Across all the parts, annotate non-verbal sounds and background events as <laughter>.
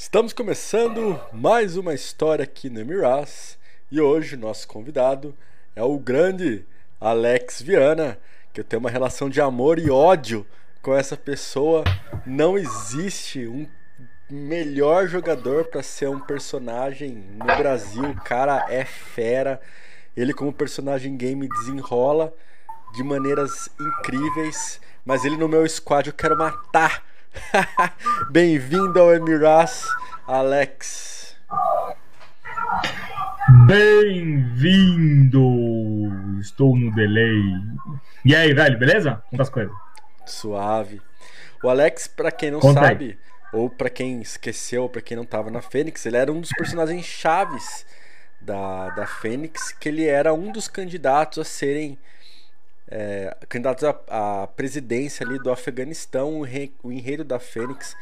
Estamos começando mais uma história aqui no Emiras e hoje nosso convidado é o grande Alex Viana, que eu tenho uma relação de amor e ódio com essa pessoa. Não existe um melhor jogador para ser um personagem no Brasil. O cara é fera. Ele como personagem game desenrola de maneiras incríveis, mas ele no meu squad eu quero matar. <laughs> Bem-vindo ao Emiras, Alex. Bem-vindo! Estou no delay. E aí, velho, beleza? Quantas coisas? Suave. O Alex, para quem não Conta sabe, aí. ou para quem esqueceu, para quem não tava na Fênix, ele era um dos personagens <laughs> chaves da, da Fênix, que ele era um dos candidatos a serem é, candidatos à, à, presidência ali do Afeganistão. O, o enredo da Fênix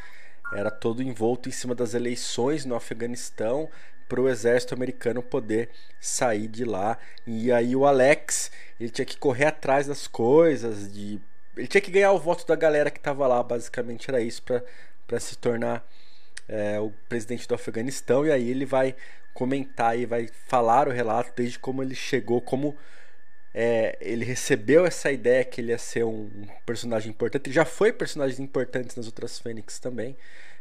era todo envolto em cima das eleições no Afeganistão para o exército americano poder sair de lá. E aí o Alex, ele tinha que correr atrás das coisas, de ele tinha que ganhar o voto da galera que estava lá, basicamente era isso para se tornar é, o presidente do Afeganistão. E aí ele vai comentar e vai falar o relato desde como ele chegou, como é, ele recebeu essa ideia que ele ia ser um personagem importante. Ele já foi personagem importante nas outras Fênix também.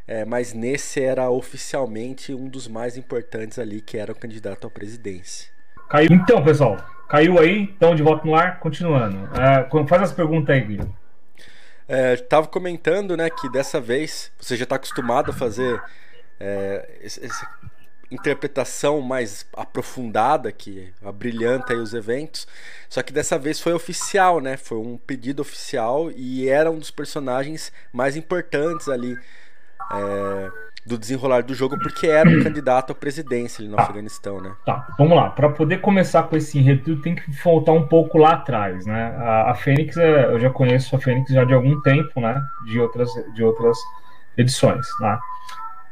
É, mas nesse era oficialmente um dos mais importantes ali, que era o candidato à presidência. Caiu. Então, pessoal, caiu aí, então de volta no ar, continuando. É, faz as perguntas aí, Guilherme. É, tava comentando, né, que dessa vez você já está acostumado a fazer é, esse, esse, interpretação mais aprofundada que brilhanta aí os eventos. Só que dessa vez foi oficial, né? Foi um pedido oficial e era um dos personagens mais importantes ali é, do desenrolar do jogo, porque era um candidato à presidência ali no tá. Afeganistão, né? Tá, vamos lá. Para poder começar com esse enredo, tem que voltar um pouco lá atrás, né? A, a Fênix, é, eu já conheço a Fênix já de algum tempo, né? De outras, de outras edições, né?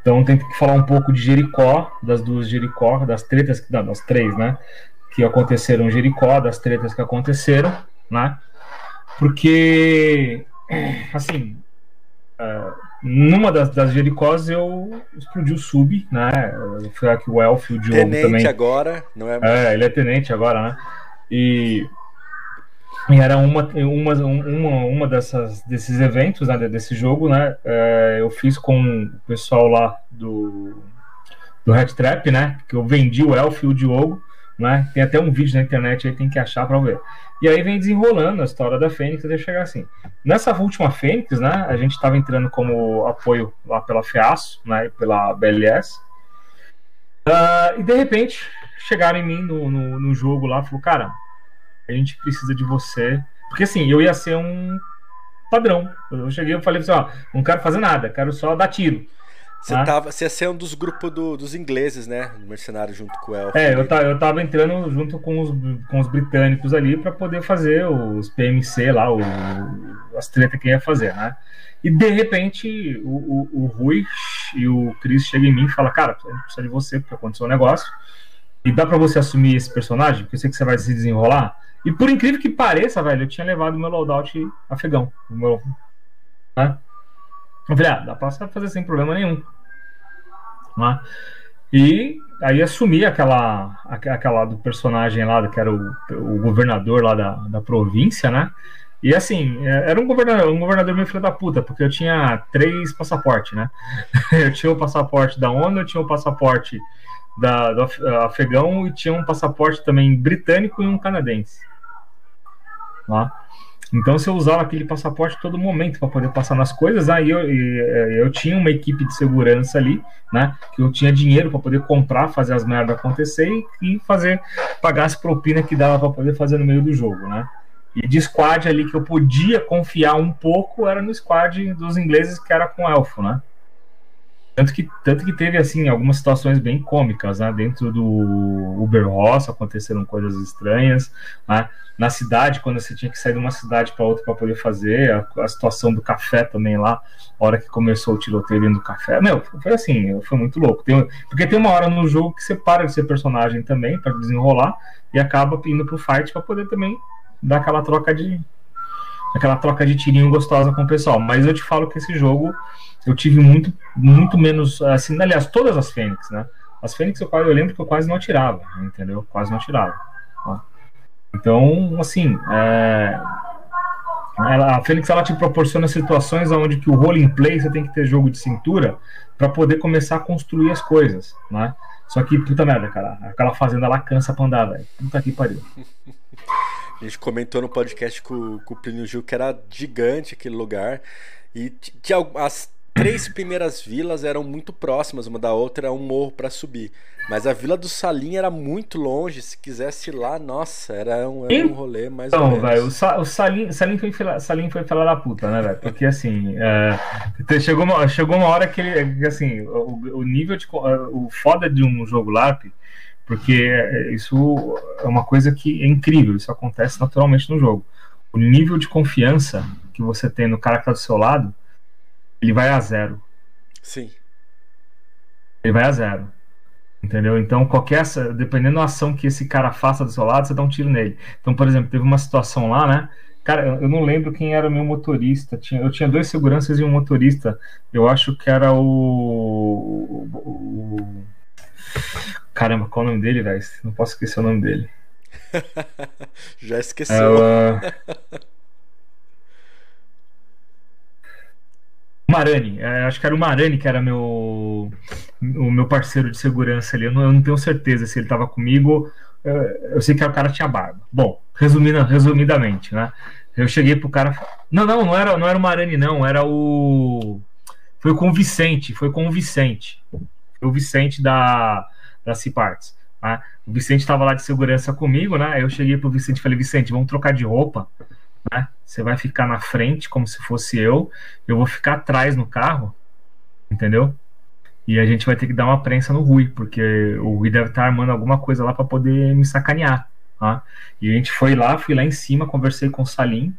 Então tem que falar um pouco de Jericó, das duas Jericó, das tretas, não, das três, né? Que aconteceram em Jericó, das tretas que aconteceram, né? Porque, assim, uh, numa das, das Jericós eu explodi o sub, né? Foi aqui o Elf, o Diogo tenente também. agora, não é? É, ele é tenente agora, né? E e era uma, uma, uma, uma dessas, desses eventos, né, desse jogo, né? É, eu fiz com o pessoal lá do, do Red Trap, né? Que eu vendi o Elf e o Diogo, né? Tem até um vídeo na internet aí, tem que achar para ver. E aí vem desenrolando a história da Fênix até chegar assim. Nessa última Fênix, né? A gente estava entrando como apoio lá pela FEASO, né? Pela BLS. Uh, ah, e de repente chegaram em mim no, no, no jogo lá, falou, cara a gente precisa de você. Porque assim, eu ia ser um padrão. Eu cheguei e falei assim, ó, não quero fazer nada, quero só dar tiro. Você, tá? tava, você ia ser um dos grupos do, dos ingleses, né? Mercenário junto com o Elf. É, eu, eu tava entrando junto com os, com os britânicos ali para poder fazer os PMC lá, o, as tretas que ia fazer, né? E de repente o, o, o Rui e o Chris chegam em mim e falam, cara, a gente precisa de você porque aconteceu um negócio. E dá para você assumir esse personagem? Porque eu sei que você vai se desenrolar. E por incrível que pareça, velho, eu tinha levado meu loadout afegão. Meu, né? Eu falei, ah, dá pra fazer sem problema nenhum. Né? E aí assumi aquela, aquela do personagem lá, que era o, o governador lá da, da província, né? E assim, é, era um governador, um governador meio filho da puta, porque eu tinha três passaportes, né? <laughs> Eu tinha o passaporte da ONU, eu tinha o passaporte da, do afegão e tinha um passaporte também britânico e um canadense. Lá. Então, se eu usava aquele passaporte todo momento para poder passar nas coisas, aí eu, é, eu, tinha uma equipe de segurança ali, né? Que eu tinha dinheiro para poder comprar, fazer as merdas acontecer e, fazer pagar as propinas que dava para poder fazer no meio do jogo, né? E de squad ali que eu podia confiar um pouco era no squad dos ingleses que era com elfo, né? Tanto que, tanto que teve, assim, algumas situações bem cômicas, né? Dentro do Uber Ross aconteceram coisas estranhas, né? Na cidade, quando você tinha que sair de uma cidade para outra para poder fazer, a, a, situação do café também lá, a hora que começou o tiroteio dentro do café. Meu, foi assim, foi muito louco. Tem, porque tem uma hora no jogo que você para de ser personagem também, para desenrolar, e acaba indo pro fight para poder também dar aquela troca de aquela troca de tirinho gostosa com o pessoal. Mas eu te falo que esse jogo eu tive muito, muito menos, assim, aliás, todas as Fênix, né? As Fênix eu, eu lembro que eu quase não atirava, entendeu? Quase não atirava. Ó. Então, assim, é, ela, a Fênix ela te proporciona situações onde que o role play você tem que ter jogo de cintura para poder começar a construir as coisas, né? Só que, puta merda, cara, aquela fazenda lá cansa pra andar, velho. Puta que pariu. <laughs> A gente comentou no podcast com, com o Plínio Gil que era gigante aquele lugar. E tinha as três primeiras vilas eram muito próximas uma da outra, era um morro para subir. Mas a Vila do Salim era muito longe. Se quisesse ir lá, nossa, era um, era um rolê mais então, ou menos. Véio, o, Sa o Salim, Salim, foi, Salim foi falar da puta, né, velho? Porque assim, é, chegou, uma, chegou uma hora que ele, assim, o, o nível de. O foda de um jogo LARP, porque isso é uma coisa que é incrível, isso acontece naturalmente no jogo. O nível de confiança que você tem no cara que tá do seu lado, ele vai a zero. Sim. Ele vai a zero. Entendeu? Então, qualquer, dependendo da ação que esse cara faça do seu lado, você dá um tiro nele. Então, por exemplo, teve uma situação lá, né? Cara, eu não lembro quem era o meu motorista. Tinha, eu tinha dois seguranças e um motorista. Eu acho que era o. o. Caramba, qual é o nome dele, velho? Não posso esquecer o nome dele. <laughs> Já esqueceu. É, Marani, é, acho que era o Marani que era meu o meu parceiro de segurança ali. Eu não, eu não tenho certeza se ele estava comigo. Eu, eu, sei que o cara tinha barba. Bom, resumindo, resumidamente, né? Eu cheguei pro cara. Não, não, não era, não era o Marani, não. Era o. Foi com o Vicente. Foi com o Vicente. Foi o Vicente da, da Ciparts. Né? O Vicente estava lá de segurança comigo, né? Eu cheguei pro Vicente e falei: Vicente, vamos trocar de roupa né? Você vai ficar na frente, como se fosse eu, eu vou ficar atrás no carro, entendeu? E a gente vai ter que dar uma prensa no Rui, porque o Rui deve estar armando alguma coisa lá para poder me sacanear. Tá? E a gente foi lá, fui lá em cima, conversei com o Salim,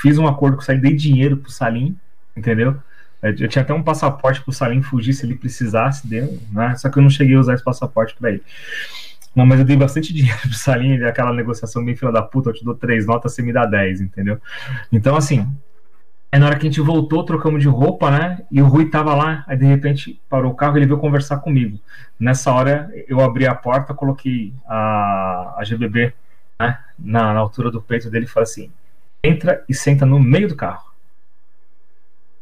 fiz um acordo com o Salim, dei dinheiro pro Salim, entendeu? Eu tinha até um passaporte pro Salim fugir se ele precisasse, deu, né? Só que eu não cheguei a usar esse passaporte para ele. Não, mas eu dei bastante <laughs> dinheiro pro Salim, aquela negociação bem fila da puta, eu te dou três notas, você me dá dez, entendeu? Então, assim, aí na hora que a gente voltou, trocamos de roupa, né? E o Rui tava lá, aí de repente parou o carro e ele veio conversar comigo. Nessa hora, eu abri a porta, coloquei a, a GBB né, na, na altura do peito dele e falei assim: entra e senta no meio do carro.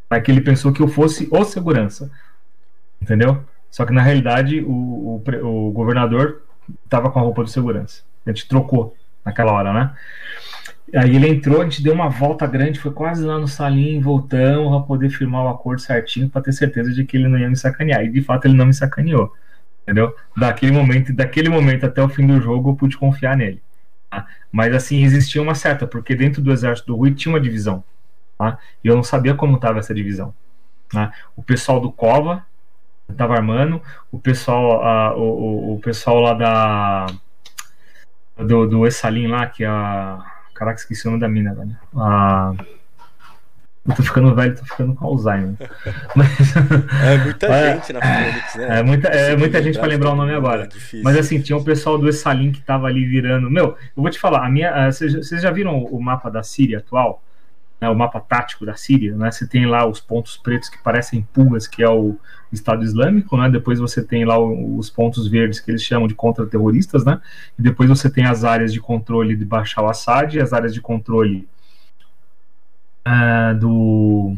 Aí que ele pensou que eu fosse o segurança, entendeu? Só que na realidade o, o, o governador tava com a roupa de segurança. A gente trocou naquela hora, né? Aí ele entrou, a gente deu uma volta grande, foi quase lá no salinho, voltamos para poder firmar o acordo certinho para ter certeza de que ele não ia me sacanear. E de fato ele não me sacaneou, entendeu? Daquele momento, daquele momento até o fim do jogo eu pude confiar nele. Tá? Mas assim existia uma certa, porque dentro do exército do Rui tinha uma divisão, tá? E eu não sabia como estava essa divisão. Tá? O pessoal do Cova tava armando, o pessoal, a, o, o pessoal lá da do, do Essalim lá, que é a. Caraca, esqueci o nome da mina, velho. A. Eu tô ficando velho, tô ficando com Alzheimer. Mas, <laughs> é muita é, gente na Fênix, né? É muita, é muita gente para lembrar o nome agora. É Mas assim, tinha o pessoal do Essalim que tava ali virando. Meu, eu vou te falar, a minha. Vocês já viram o mapa da Síria atual? Né, o mapa tático da Síria, né, você tem lá os pontos pretos que parecem pulgas, que é o Estado Islâmico, né, depois você tem lá os pontos verdes que eles chamam de contra-terroristas, né, e depois você tem as áreas de controle de Bashar al-Assad as áreas de controle uh, do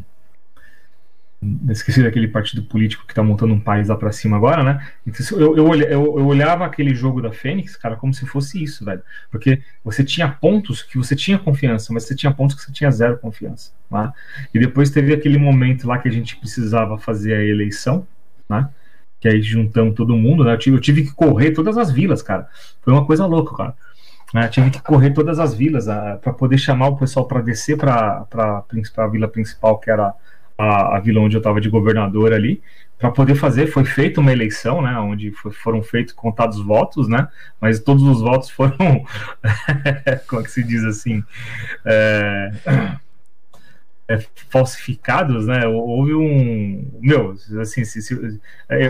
esqueci daquele partido político que tá montando um país lá pra cima agora, né? Então, eu, eu, eu, eu, olhava aquele jogo da Fênix, cara, como se fosse isso, velho. Porque você tinha pontos que você tinha confiança, mas você tinha pontos que você tinha zero confiança. Né? E depois teve aquele momento lá que a gente precisava fazer a eleição, né? Que aí juntamos todo mundo, né? Eu tive, eu tive que correr todas as vilas, cara. Foi uma coisa louca, cara. Né? Tive que correr todas as vilas para poder chamar o pessoal para descer para a vila principal, que era a, a vila onde eu estava de governador ali, para poder fazer, foi feita uma eleição, né, onde foi, foram feitos contados votos, né, mas todos os votos foram, <laughs> como é que se diz assim, é, é, falsificados, né, houve um, meu, assim, se, se,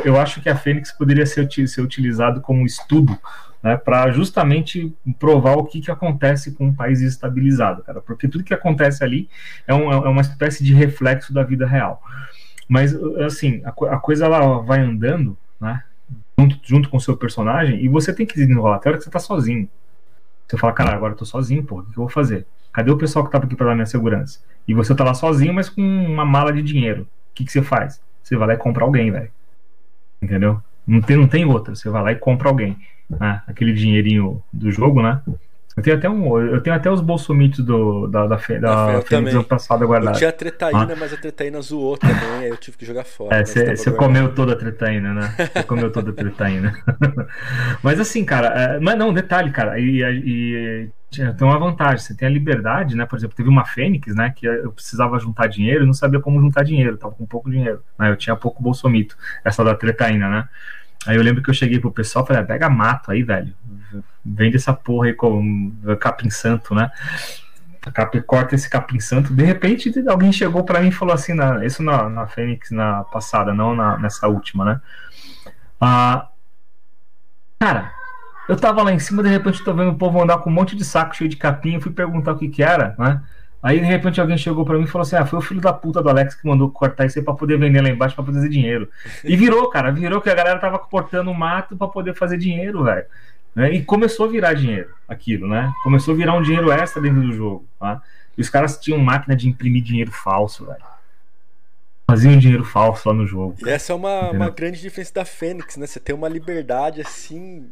eu acho que a Fênix poderia ser, ser utilizado como estudo né, para justamente provar o que, que acontece com um país estabilizado, cara, porque tudo que acontece ali é, um, é uma espécie de reflexo da vida real. Mas, assim, a, a coisa ela vai andando, né? Junto, junto com o seu personagem, e você tem que desenrolar até a hora que você tá sozinho. Você fala, cara, agora eu tô sozinho, pô, o que eu vou fazer? Cadê o pessoal que tava aqui para dar minha segurança? E você tá lá sozinho, mas com uma mala de dinheiro. O que, que você faz? Você vai lá e compra alguém, velho. Entendeu? Não tem, não tem outra. Você vai lá e compra alguém. Né? Aquele dinheirinho do jogo, né? Eu tenho até, um, eu tenho até os bolsomitos do, da, da, da, da Fênix passada guardada. Eu tinha a tretaína, ah. mas a tretaína zoou também, aí eu tive que jogar fora. É, você comeu toda a tretaína, né? Você comeu toda a tretaína. mas assim, cara, é, mas não, detalhe, cara, e, e tem uma vantagem, você tem a liberdade, né? Por exemplo, teve uma Fênix, né? Que eu precisava juntar dinheiro e não sabia como juntar dinheiro, tava com pouco dinheiro. Né, eu tinha pouco bolsomito, essa da tretaína, né? Aí eu lembro que eu cheguei pro pessoal e falei, ah, pega mato aí, velho. Vende essa porra aí com capim santo, né? Corta esse capim santo. De repente, alguém chegou para mim e falou assim, na, isso na, na Fênix na passada, não na, nessa última, né? Ah, cara, eu tava lá em cima, de repente tô vendo o povo andar com um monte de saco cheio de capim, eu fui perguntar o que que era, né? Aí de repente alguém chegou para mim e falou assim: Ah, foi o filho da puta do Alex que mandou cortar isso aí pra poder vender lá embaixo pra poder fazer dinheiro. E virou, cara, virou que a galera tava cortando o mato para poder fazer dinheiro, velho. Né? E começou a virar dinheiro aquilo, né? Começou a virar um dinheiro extra dentro do jogo. Tá? E os caras tinham máquina de imprimir dinheiro falso, velho. Faziam dinheiro falso lá no jogo. E essa é uma, uma grande diferença da Fênix, né? Você tem uma liberdade assim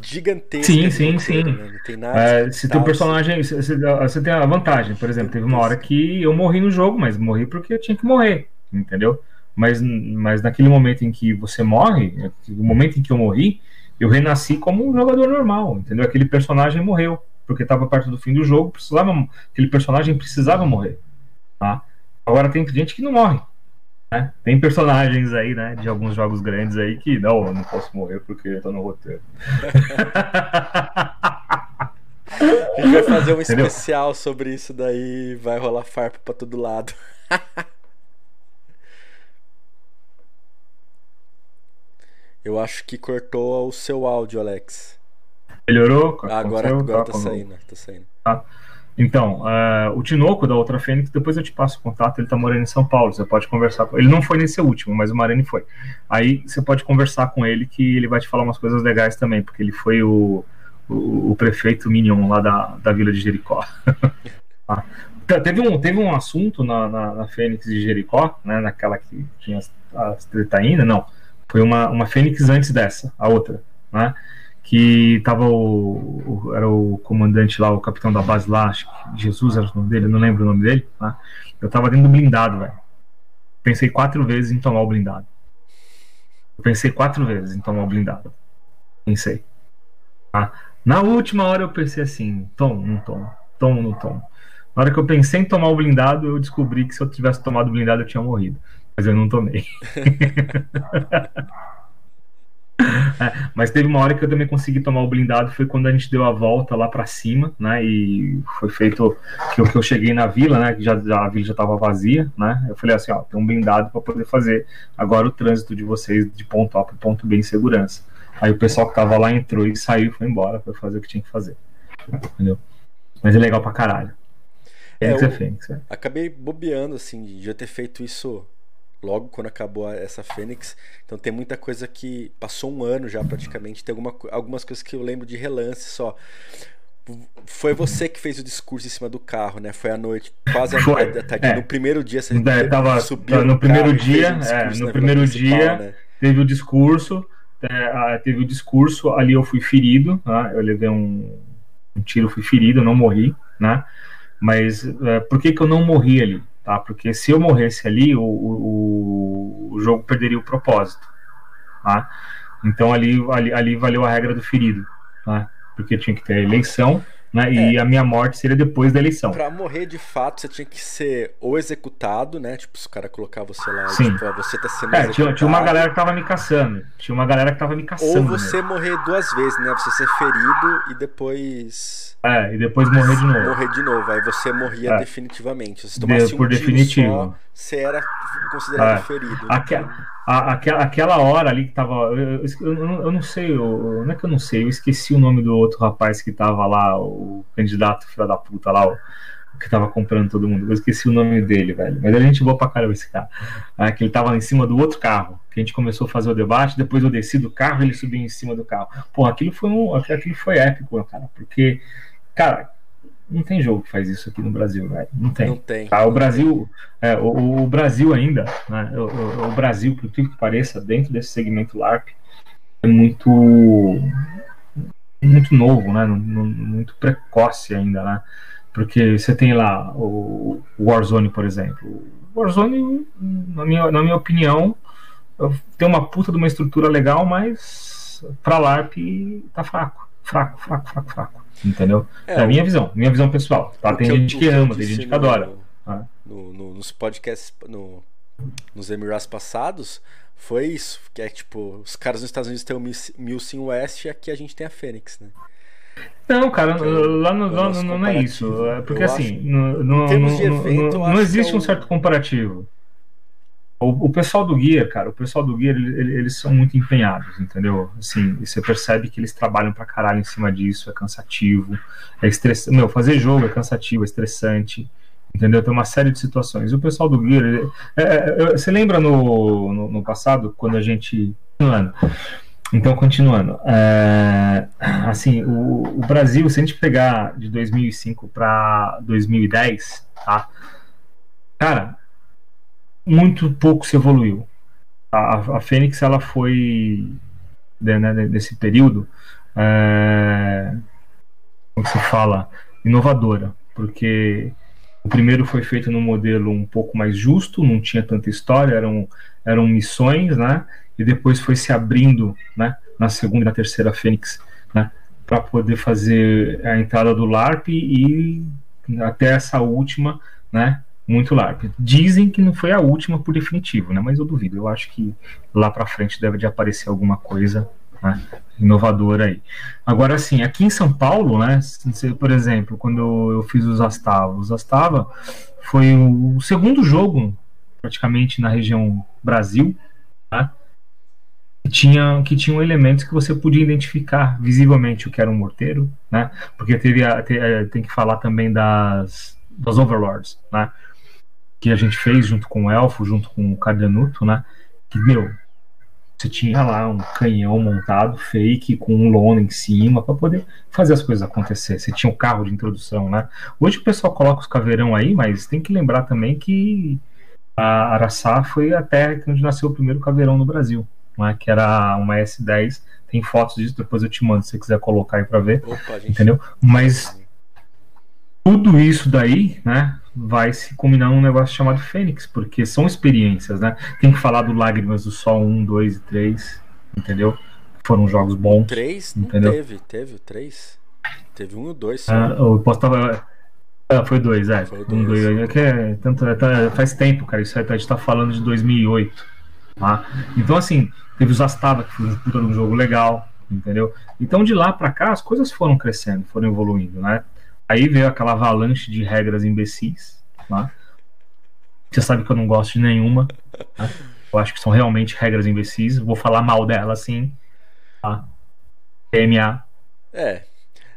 gigantesca. Sim, sim, sim. Né? Tem nada. É, se tem um personagem, você, você, tem a vantagem, por exemplo, teve uma hora que eu morri no jogo, mas morri porque eu tinha que morrer, entendeu? Mas, mas naquele momento em que você morre, no momento em que eu morri, eu renasci como um jogador normal, entendeu? Aquele personagem morreu, porque estava perto do fim do jogo, precisava, aquele personagem precisava morrer, tá? Agora tem gente que não morre, né? Tem personagens aí, né, de alguns jogos grandes aí que não, eu não posso morrer porque eu tô no roteiro. A gente vai fazer um Entendeu? especial sobre isso daí, vai rolar farpa pra todo lado. <laughs> Eu acho que cortou o seu áudio, Alex. Melhorou? Ah, agora, agora tá, tá saindo, tá saindo. Ah. Então, uh, o Tinoco da outra Fênix, depois eu te passo o contato, ele tá morando em São Paulo, você pode conversar com ele. não foi nesse último, mas o Marani foi. Aí você pode conversar com ele que ele vai te falar umas coisas legais também, porque ele foi o, o, o prefeito Minion lá da, da Vila de Jericó. ah. <laughs> teve, um, teve um assunto na, na, na, Fênix de Jericó, né, naquela que tinha as, as tretaínas, não. Foi uma, uma Fênix antes dessa, a outra, né? que tava o, o, era o comandante lá, o capitão da base lá, acho que Jesus era o nome dele, não lembro o nome dele, tá? Eu tava dentro do blindado, velho. Pensei quatro vezes em tomar o blindado. Eu pensei quatro vezes em tomar o blindado. Pensei. Tá? Na última hora eu pensei assim, tomo, não tomo, tomo, não tomo. Na hora que eu pensei em tomar o blindado, eu descobri que se eu tivesse tomado o blindado eu tinha morrido. Mas eu não tomei. <laughs> É, mas teve uma hora que eu também consegui tomar o blindado, foi quando a gente deu a volta lá para cima, né? E foi feito que eu, que eu cheguei na vila, né? Que já, já a vila já estava vazia, né? Eu falei assim, ó, tem um blindado para poder fazer agora o trânsito de vocês de ponto A para ponto B em segurança. Aí o pessoal que tava lá entrou e saiu, foi embora para fazer o que tinha que fazer, entendeu? Mas é legal pra caralho. É, eu é. Acabei bobeando assim de já ter feito isso logo quando acabou essa Fênix. Então tem muita coisa que passou um ano já praticamente. Tem alguma, algumas coisas que eu lembro de relance só. Foi você que fez o discurso em cima do carro, né? Foi à noite, quase Foi. a tarde. É. No primeiro dia você é, tava, subiu no, primeiro dia, um é, no primeiro dia né? teve o discurso, é, teve o discurso. Ali eu fui ferido, né? eu levei um, um tiro, fui ferido, não morri, né? Mas é, por que que eu não morri ali? Tá? Porque se eu morresse ali, o, o, o jogo perderia o propósito, tá? Então ali, ali, ali valeu a regra do ferido, tá? Porque tinha que ter a eleição, né? É. E a minha morte seria depois da eleição. Pra morrer de fato, você tinha que ser ou executado, né? Tipo, se o cara colocar você lá, Sim. Tipo, você tá sendo é, tinha, tinha, uma galera que tava me caçando. Tinha uma galera que tava me caçando. Ou você mesmo. morrer duas vezes, né? Você ser ferido e depois. É, e depois morrer de novo. Morrer de novo, aí você morria é. definitivamente. Se tomasse de, por um definitivo. Só, você era considerado é. ferido. Aquela, a, aquela, aquela hora ali que tava. Eu, eu, eu, eu não sei, eu, não é que eu não sei, eu esqueci o nome do outro rapaz que tava lá, o candidato filho da puta lá, o, que tava comprando todo mundo. Eu esqueci o nome dele, velho. Mas a gente boa pra caramba esse cara. Ah, que ele tava em cima do outro carro. Que a gente começou a fazer o debate, depois eu desci do carro ele subiu em cima do carro. Pô, aquilo foi um. Aquilo foi épico, cara. Porque, cara, não tem jogo que faz isso aqui no Brasil, velho. Não tem. Não tem. Tá, o Brasil, é, o, o, Brasil ainda, né? O, o, o Brasil, por que pareça, dentro desse segmento LARP, é muito muito novo, né? Muito precoce ainda, né? Porque você tem lá o Warzone, por exemplo. O Warzone, na minha, na minha opinião, tem uma puta de uma estrutura legal, mas pra LARP tá fraco. Fraco, fraco, fraco, fraco. Entendeu? É, é a minha visão, minha visão pessoal. Tá? Tem gente que, ama, tem gente que adora. Tá? no, no, nos podcasts, no, nos Emirates passados, foi isso. Que é tipo, os caras nos Estados Unidos têm o Milsim West e aqui a gente tem a Fênix, né? Não, cara, lá no, lá, não, não é isso. É porque assim, no, no, evento, não existe é um certo comparativo. O, o, pessoal do Gear, cara, o pessoal do Gear, eles, eles são muito empenhados, entendeu? Assim, você percebe que eles trabalham pra caralho em cima disso, é cansativo, é estressante. Meu, fazer jogo é cansativo, é estressante, entendeu? Tem uma série de situações. O pessoal do Gear, ele, é, é, você lembra no, no, no passado, quando a gente. Então, continuando, é, assim, o, o, Brasil, se a gente pegar de 2005 para 2010, tá? Cara, muito pouco se evoluiu. A, a Fênix, ela foi, né, né nesse período, é, como se fala, inovadora, porque o primeiro foi feito num modelo um pouco mais justo, não tinha tanta história, eram, eram missões, né? e depois foi se abrindo né, na segunda e na terceira Fênix né, para poder fazer a entrada do LARP e até essa última, né, muito LARP. Dizem que não foi a última por definitivo, né, mas eu duvido. Eu acho que lá para frente deve de aparecer alguma coisa né, aí. Agora, assim, aqui em São Paulo, né, por exemplo, quando eu fiz os Astava, os Astava foi o segundo jogo praticamente na região Brasil, né, que tinha que tinham elementos que você podia identificar visivelmente o que era um morteiro, né? Porque teve a, te, é, tem que falar também das das overlords, né? Que a gente fez junto com o elfo, junto com o Cardanuto, né? Que meu, você tinha lá um canhão montado fake com um lona em cima para poder fazer as coisas acontecer. Você tinha o um carro de introdução, né? Hoje o pessoal coloca os caveirão aí, mas tem que lembrar também que a Araçá foi a terra onde nasceu o primeiro caveirão no Brasil, né, que era uma S10. Tem fotos disso, depois eu te mando se você quiser colocar aí para ver. Opa, entendeu? Mas tudo isso daí, né, vai se combinar num negócio chamado Fênix, porque são experiências, né? Tem que falar do Lágrimas do Sol 1, 2 e 3, entendeu? Foram jogos bons. 3 entendeu? teve, teve o 3. Teve um e o 2 Ah, eu posso tava... Ah, foi dois, é. Foi dois. Um, dois. É que é, tanto, é, faz tempo, cara. Isso aí, a gente tá falando de 2008. Tá? Então, assim, teve os Astava, que foi um puta de um jogo legal, entendeu? Então, de lá para cá, as coisas foram crescendo, foram evoluindo, né? Aí veio aquela avalanche de regras imbecis, tá? Você sabe que eu não gosto de nenhuma, tá? Eu acho que são realmente regras imbecis. Vou falar mal dela, sim. Tá? PMA. É,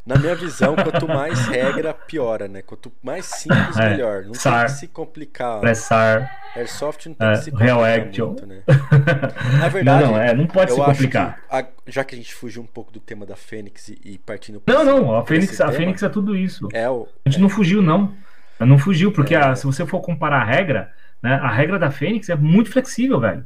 na minha visão, quanto mais regra, piora, né? Quanto mais simples, <laughs> é, melhor. Não SAR, tem que se complicar. Pressar. Airsoft não tem é, que se complicar Real Action. muito, né? <laughs> Na verdade, não, não, é, não pode se complicar. Que a, já que a gente fugiu um pouco do tema da Fênix e, e partindo Não, não, a Fênix, a Fênix é tudo isso. É o, a gente é. não fugiu, não. Não fugiu, porque é. a, se você for comparar a regra, né, a regra da Fênix é muito flexível, velho.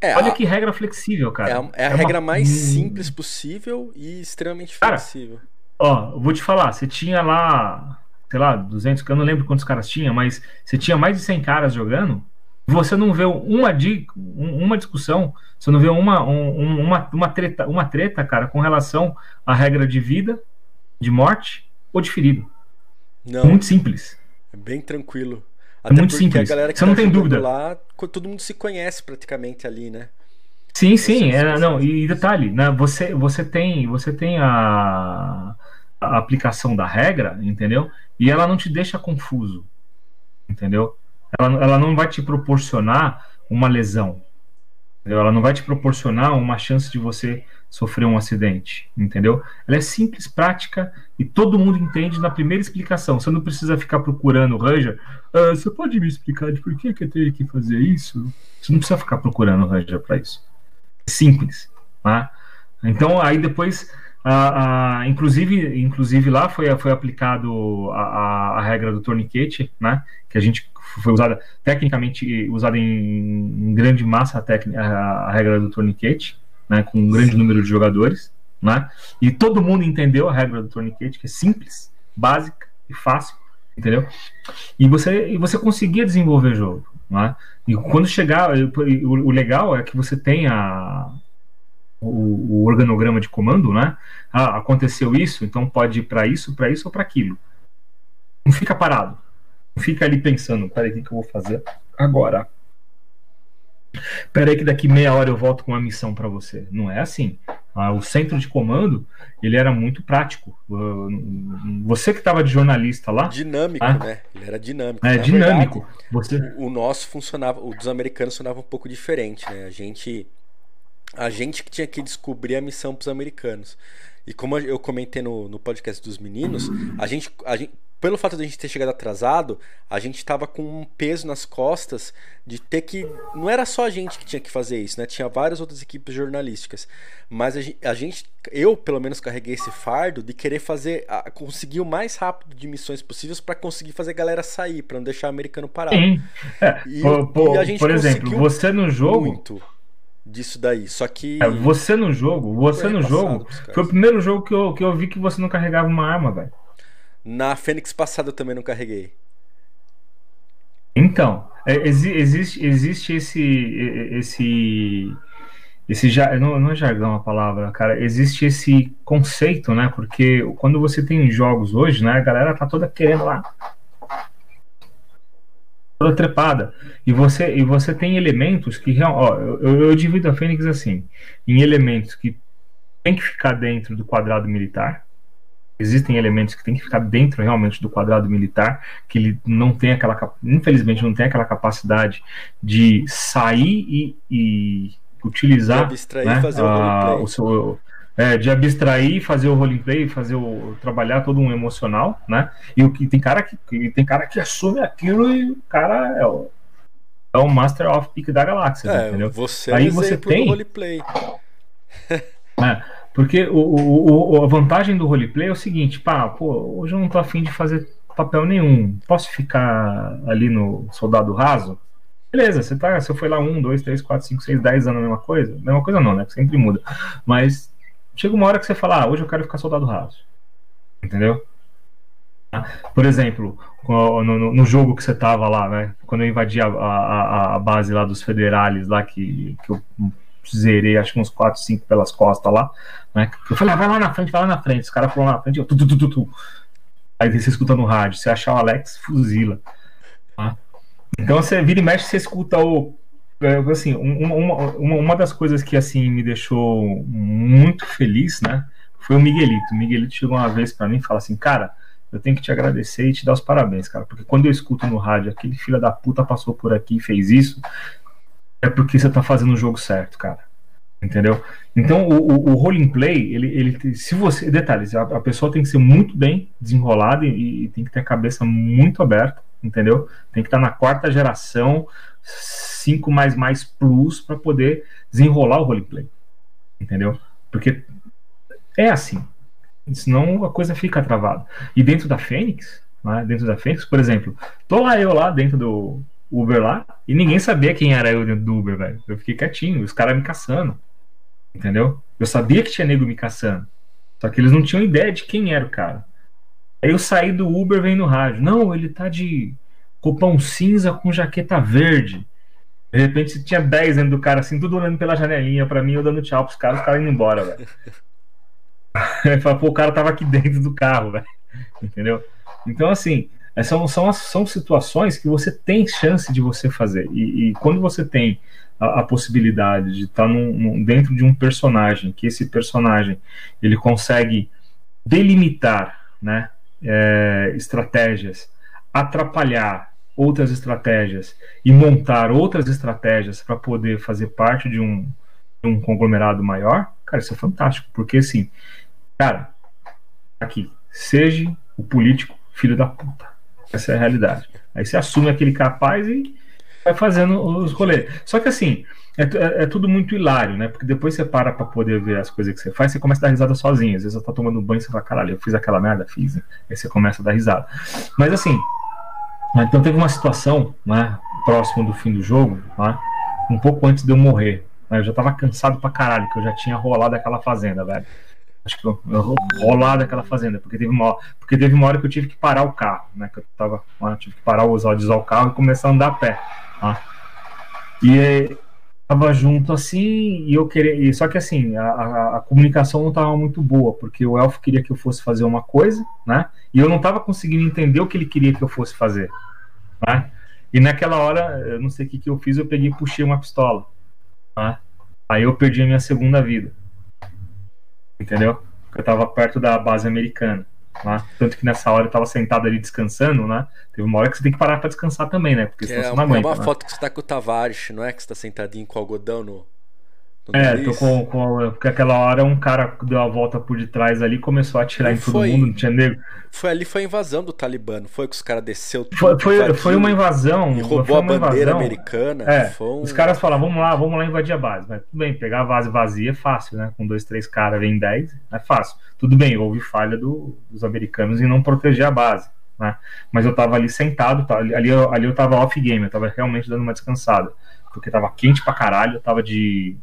É, Olha a, que regra flexível, cara. É a, é a é regra uma... mais simples possível e extremamente flexível. Ó, vou te falar, você tinha lá, sei lá, 200, eu não lembro quantos caras tinha, mas você tinha mais de 100 caras jogando, você não vê uma, uma discussão, você não vê uma, um, uma, uma, treta, uma treta, cara, com relação à regra de vida, de morte ou de ferido. Não. É muito simples. É bem tranquilo. É Até é muito simples. você tá não tem dúvida. Lá, todo mundo se conhece praticamente ali, né? Sim, sim, é, não, e detalhe, né, você, você tem, você tem a, a aplicação da regra, entendeu? E ela não te deixa confuso, entendeu? Ela, ela não vai te proporcionar uma lesão, Ela não vai te proporcionar uma chance de você sofrer um acidente, entendeu? Ela é simples, prática e todo mundo entende na primeira explicação. Você não precisa ficar procurando, Ranger. Ah, você pode me explicar de por que, eu tenho que fazer isso? Você não precisa ficar procurando, Ranger, para isso. É simples, tá? Então, aí depois, a, a, inclusive, inclusive lá foi, foi aplicado a, a, regra do torniquete, né? Que a gente foi usada, tecnicamente usada em, em grande massa a, a, regra do torniquete, né? Com um grande número de jogadores, né? E todo mundo entendeu a regra do torniquete, que é simples, básica e fácil, entendeu? E você, e você conseguia desenvolver jogo, né? E quando chegar, o, o legal é que você tem a, o, o, organograma de comando, né? Ah, aconteceu isso, então pode ir para isso, para isso ou para aquilo. Não fica parado. Não fica ali pensando, peraí, o que, que eu vou fazer agora? Peraí que daqui meia hora eu volto com uma missão para você. Não é assim. Ah, o centro de comando, ele era muito prático. Uh, você que estava de jornalista lá... Dinâmico, ah, né? Ele era dinâmico. É, Na dinâmico. Verdade, você... o, o nosso funcionava, o dos americanos funcionava um pouco diferente, né? A gente a gente que tinha que descobrir a missão para os americanos. E como eu comentei no, no podcast dos meninos, a gente, a gente, pelo fato de a gente ter chegado atrasado, a gente estava com um peso nas costas de ter que. Não era só a gente que tinha que fazer isso, né? Tinha várias outras equipes jornalísticas. Mas a gente, a gente eu pelo menos carreguei esse fardo de querer fazer, a, conseguir o mais rápido de missões possíveis para conseguir fazer a galera sair, para não deixar o americano parado. Sim. E, <laughs> por, por, e a gente por exemplo, você no jogo. Muito disso daí. Só que. É, você no jogo, você no jogo. Foi o primeiro jogo que eu, que eu vi que você não carregava uma arma, velho. Na Fênix passada eu também não carreguei. Então, é, existe, existe esse. esse esse já não, não é jargão a palavra, cara. Existe esse conceito, né? Porque quando você tem jogos hoje, né? A galera tá toda querendo lá toda trepada. E você, e você tem elementos que. Ó, eu, eu divido a Fênix assim: em elementos que tem que ficar dentro do quadrado militar. Existem elementos que tem que ficar dentro realmente do quadrado militar, que ele não tem aquela. Infelizmente, não tem aquela capacidade de sair e, e utilizar. abstrair né, fazer a, o seu é, de abstrair, fazer o roleplay, fazer o trabalhar todo um emocional, né? E o que tem cara que tem cara que assume aquilo e o cara é o, é o Master of Peak da galáxia, é, entendeu? Você Aí você tem roleplay. <laughs> é, porque o, o, o, a vantagem do roleplay é o seguinte, pá, pô, hoje eu não tô afim de fazer papel nenhum. Posso ficar ali no soldado raso? Beleza, você tá, você foi lá um, dois, três, quatro, cinco, seis, dez anos a mesma coisa? Mesma coisa não, né? Sempre muda. Mas chega uma hora que você fala, ah, hoje eu quero ficar soldado raso. Entendeu? Por exemplo, no, no, no jogo que você tava lá, né? Quando eu invadi a, a, a base lá dos federales lá, que, que eu zerei acho que uns 4, 5 pelas costas lá, né? Eu falei, ah, vai lá na frente, vai lá na frente. Os caras foram lá na frente, eu tu, tu, tu, tu, Aí você escuta no rádio, você achar o Alex, fuzila. Tá? Então você vira e mexe, você escuta o assim, uma, uma, uma das coisas que assim me deixou muito feliz, né, foi o Miguelito. O Miguelito chegou uma vez para mim e falou assim, cara, eu tenho que te agradecer e te dar os parabéns, cara, porque quando eu escuto no rádio aquele filho da puta passou por aqui e fez isso, é porque você tá fazendo o jogo certo, cara. Entendeu? Então, o, o, o role play, ele, ele, se você. Detalhes, a, a pessoa tem que ser muito bem desenrolada e, e tem que ter a cabeça muito aberta, entendeu? Tem que estar tá na quarta geração 5 mais mais plus para poder desenrolar o roleplay. Entendeu? Porque é assim. Senão a coisa fica travada. E dentro da Fênix, né, dentro da Fênix, por exemplo, tô lá eu lá dentro do Uber lá e ninguém sabia quem era eu dentro do Uber, velho. Eu fiquei quietinho, os caras me caçando. Entendeu? Eu sabia que tinha nego me caçando. Só que eles não tinham ideia de quem era o cara. Aí eu saí do Uber, vem no rádio. Não, ele tá de roupão cinza com jaqueta verde. De repente tinha 10 dentro do cara, assim, tudo olhando pela janelinha pra mim, eu dando tchau pros caras, os caras indo embora, velho. <laughs> Pô, o cara tava aqui dentro do carro, velho. <laughs> Entendeu? Então, assim, é, são, são, são situações que você tem chance de você fazer. E, e quando você tem a, a possibilidade de estar tá dentro de um personagem, que esse personagem ele consegue delimitar né, é, estratégias, atrapalhar outras estratégias e montar outras estratégias para poder fazer parte de um, de um conglomerado maior, cara, isso é fantástico, porque assim, cara, aqui, seja o político filho da puta. Essa é a realidade. Aí você assume aquele capaz e vai fazendo os rolês. Só que assim, é, é, é, tudo muito hilário, né? Porque depois você para pra poder ver as coisas que você faz, você começa a dar risada sozinho. Às vezes você tá tomando banho e você fala, caralho, eu fiz aquela merda, fiz. Né? Aí você começa a dar risada. Mas assim, então teve uma situação, né? Próximo do fim do jogo, né, um pouco antes de eu morrer. Né, eu já tava cansado pra caralho, que eu já tinha rolado aquela fazenda, velho. Acho que eu, eu rolado aquela fazenda, porque teve, uma, porque teve uma hora que eu tive que parar o carro, né? Que eu tava. Eu tive que parar, usar, usar o carro e começar a andar a pé. Tá? E tava junto assim e eu queria só que assim a, a, comunicação não tava muito boa porque o elfo queria que eu fosse fazer uma coisa né e eu não tava conseguindo entender o que ele queria que eu fosse fazer né e naquela hora eu não sei o que, que eu fiz eu peguei e puxei uma pistola né? aí eu perdi a minha segunda vida entendeu eu tava perto da base americana né? Tanto que nessa hora eu tava sentado ali descansando, né? Teve uma hora que você tem que parar pra descansar também, né? Porque senão é, você não aguenta. É uma né? foto que você tá com o Tavares, não é? Que você tá sentadinho com o algodão no, é, tô com, com, Porque aquela hora um cara deu a volta por detrás ali começou a atirar não em todo foi, mundo, não tinha negro. Foi ali, foi a invasão do Talibã, foi que os caras desceu tudo, Foi, foi, foi uma invasão. E roubou a bandeira invasão. americana. É, um... Os caras falaram, vamos lá, vamos lá invadir a base. Mas tudo bem, pegar a base vazia é fácil, né? Com dois, três caras, vem dez, é fácil. Tudo bem, houve falha do, dos americanos em não proteger a base. Né? Mas eu tava ali sentado, tá, ali, ali, eu, ali eu tava off game, eu tava realmente dando uma descansada. Porque tava quente pra caralho, eu tava de